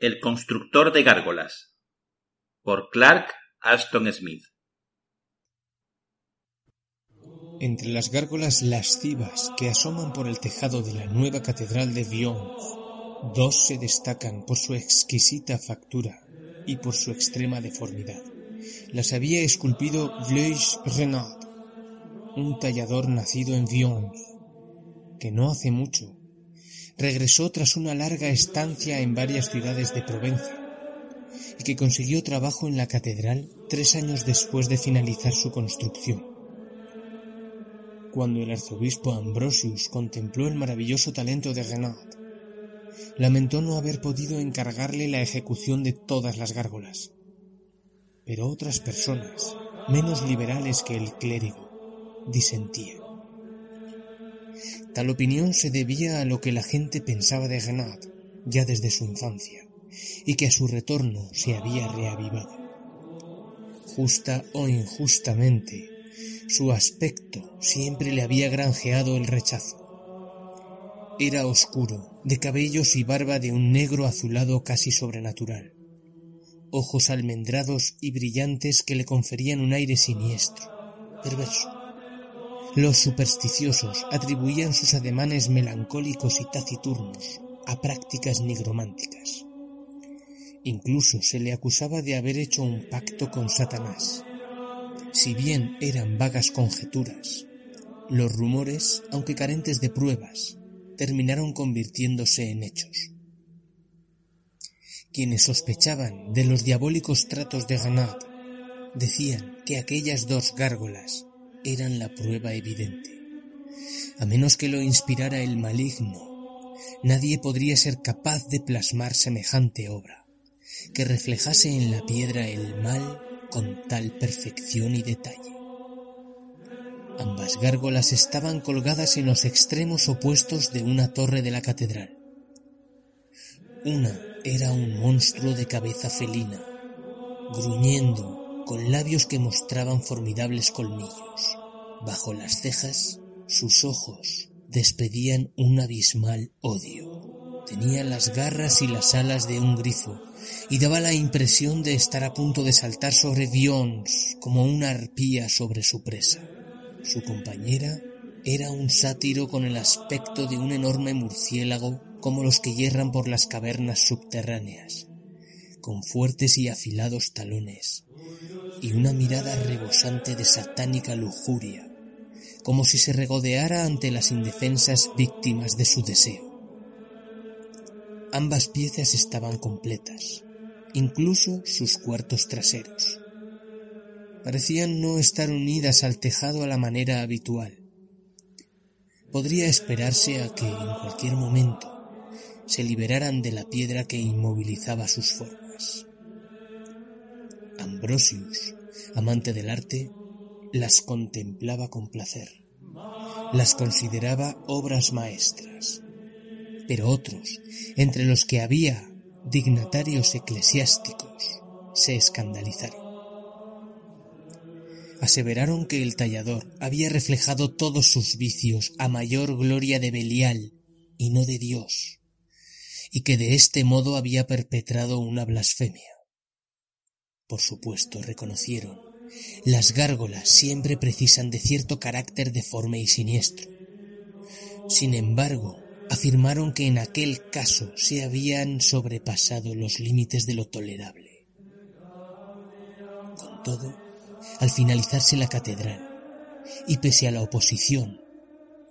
El constructor de gárgolas por Clark Ashton Smith Entre las gárgolas lascivas que asoman por el tejado de la nueva catedral de Vions, dos se destacan por su exquisita factura y por su extrema deformidad. Las había esculpido Blaise Renard, un tallador nacido en Vions, que no hace mucho regresó tras una larga estancia en varias ciudades de Provenza y que consiguió trabajo en la catedral tres años después de finalizar su construcción. Cuando el arzobispo Ambrosius contempló el maravilloso talento de Renard, lamentó no haber podido encargarle la ejecución de todas las gárgolas. Pero otras personas, menos liberales que el clérigo, disentían. Tal opinión se debía a lo que la gente pensaba de Renard ya desde su infancia, y que a su retorno se había reavivado. Justa o injustamente, su aspecto siempre le había granjeado el rechazo. Era oscuro, de cabellos y barba de un negro azulado casi sobrenatural, ojos almendrados y brillantes que le conferían un aire siniestro, perverso. Los supersticiosos atribuían sus ademanes melancólicos y taciturnos a prácticas nigrománticas. Incluso se le acusaba de haber hecho un pacto con Satanás. Si bien eran vagas conjeturas, los rumores, aunque carentes de pruebas, terminaron convirtiéndose en hechos. Quienes sospechaban de los diabólicos tratos de Ganad decían que aquellas dos gárgolas eran la prueba evidente. A menos que lo inspirara el maligno, nadie podría ser capaz de plasmar semejante obra, que reflejase en la piedra el mal con tal perfección y detalle. Ambas gárgolas estaban colgadas en los extremos opuestos de una torre de la catedral. Una era un monstruo de cabeza felina, gruñendo con labios que mostraban formidables colmillos. Bajo las cejas, sus ojos despedían un abismal odio. Tenía las garras y las alas de un grifo y daba la impresión de estar a punto de saltar sobre Vions como una arpía sobre su presa. Su compañera era un sátiro con el aspecto de un enorme murciélago como los que hierran por las cavernas subterráneas, con fuertes y afilados talones, y una mirada rebosante de satánica lujuria, como si se regodeara ante las indefensas víctimas de su deseo. Ambas piezas estaban completas, incluso sus cuartos traseros. Parecían no estar unidas al tejado a la manera habitual. Podría esperarse a que en cualquier momento se liberaran de la piedra que inmovilizaba sus formas. Ambrosius, amante del arte, las contemplaba con placer. Las consideraba obras maestras. Pero otros, entre los que había dignatarios eclesiásticos, se escandalizaron. Aseveraron que el tallador había reflejado todos sus vicios a mayor gloria de Belial y no de Dios, y que de este modo había perpetrado una blasfemia. Por supuesto, reconocieron. Las gárgolas siempre precisan de cierto carácter deforme y siniestro. Sin embargo, afirmaron que en aquel caso se habían sobrepasado los límites de lo tolerable. Con todo, al finalizarse la catedral, y pese a la oposición,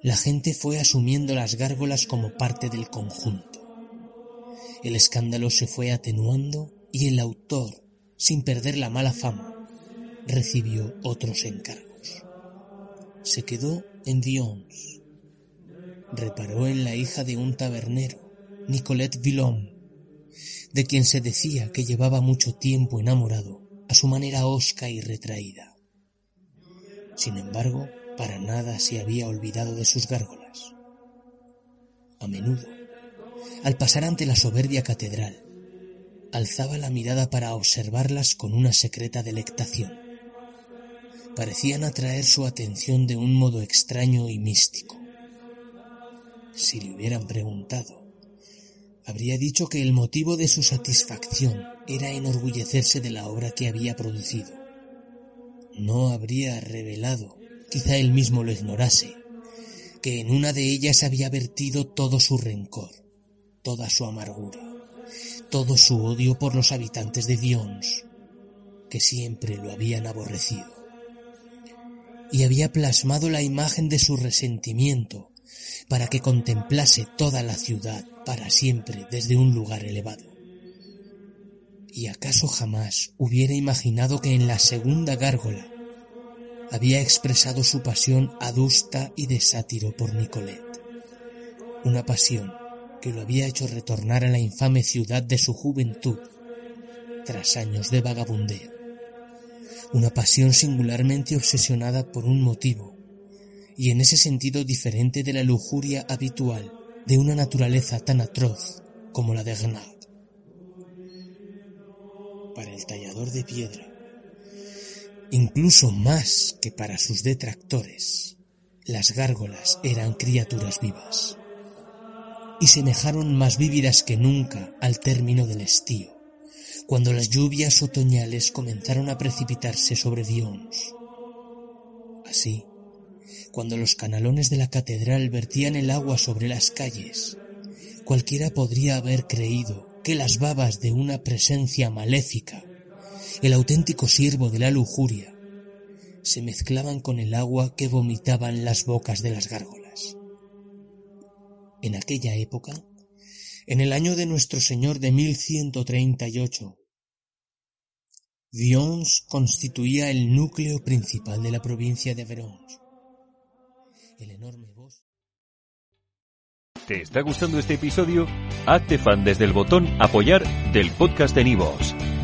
la gente fue asumiendo las gárgolas como parte del conjunto. El escándalo se fue atenuando y el autor sin perder la mala fama, recibió otros encargos. Se quedó en Dions, reparó en la hija de un tabernero Nicolette Villon, de quien se decía que llevaba mucho tiempo enamorado a su manera hosca y retraída. Sin embargo, para nada se había olvidado de sus gárgolas. A menudo, al pasar ante la soberbia catedral, alzaba la mirada para observarlas con una secreta delectación. Parecían atraer su atención de un modo extraño y místico. Si le hubieran preguntado, habría dicho que el motivo de su satisfacción era enorgullecerse de la obra que había producido. No habría revelado, quizá él mismo lo ignorase, que en una de ellas había vertido todo su rencor, toda su amargura, todo su odio por los habitantes de Dions, que siempre lo habían aborrecido. Y había plasmado la imagen de su resentimiento para que contemplase toda la ciudad para siempre desde un lugar elevado. ¿Y acaso jamás hubiera imaginado que en la segunda gárgola había expresado su pasión adusta y de sátiro por Nicolette? Una pasión que lo había hecho retornar a la infame ciudad de su juventud tras años de vagabundeo. Una pasión singularmente obsesionada por un motivo y en ese sentido diferente de la lujuria habitual de una naturaleza tan atroz como la de Gnat. Para el tallador de piedra, incluso más que para sus detractores, las gárgolas eran criaturas vivas y semejaron más vívidas que nunca al término del estío, cuando las lluvias otoñales comenzaron a precipitarse sobre Dions. Así, cuando los canalones de la catedral vertían el agua sobre las calles, cualquiera podría haber creído que las babas de una presencia maléfica, el auténtico siervo de la lujuria, se mezclaban con el agua que vomitaban las bocas de las gárgolas. En aquella época, en el año de nuestro Señor de 1138, Vions constituía el núcleo principal de la provincia de Verons el enorme bosque. ¿Te está gustando este episodio? Hazte fan desde el botón Apoyar del podcast de Nivos.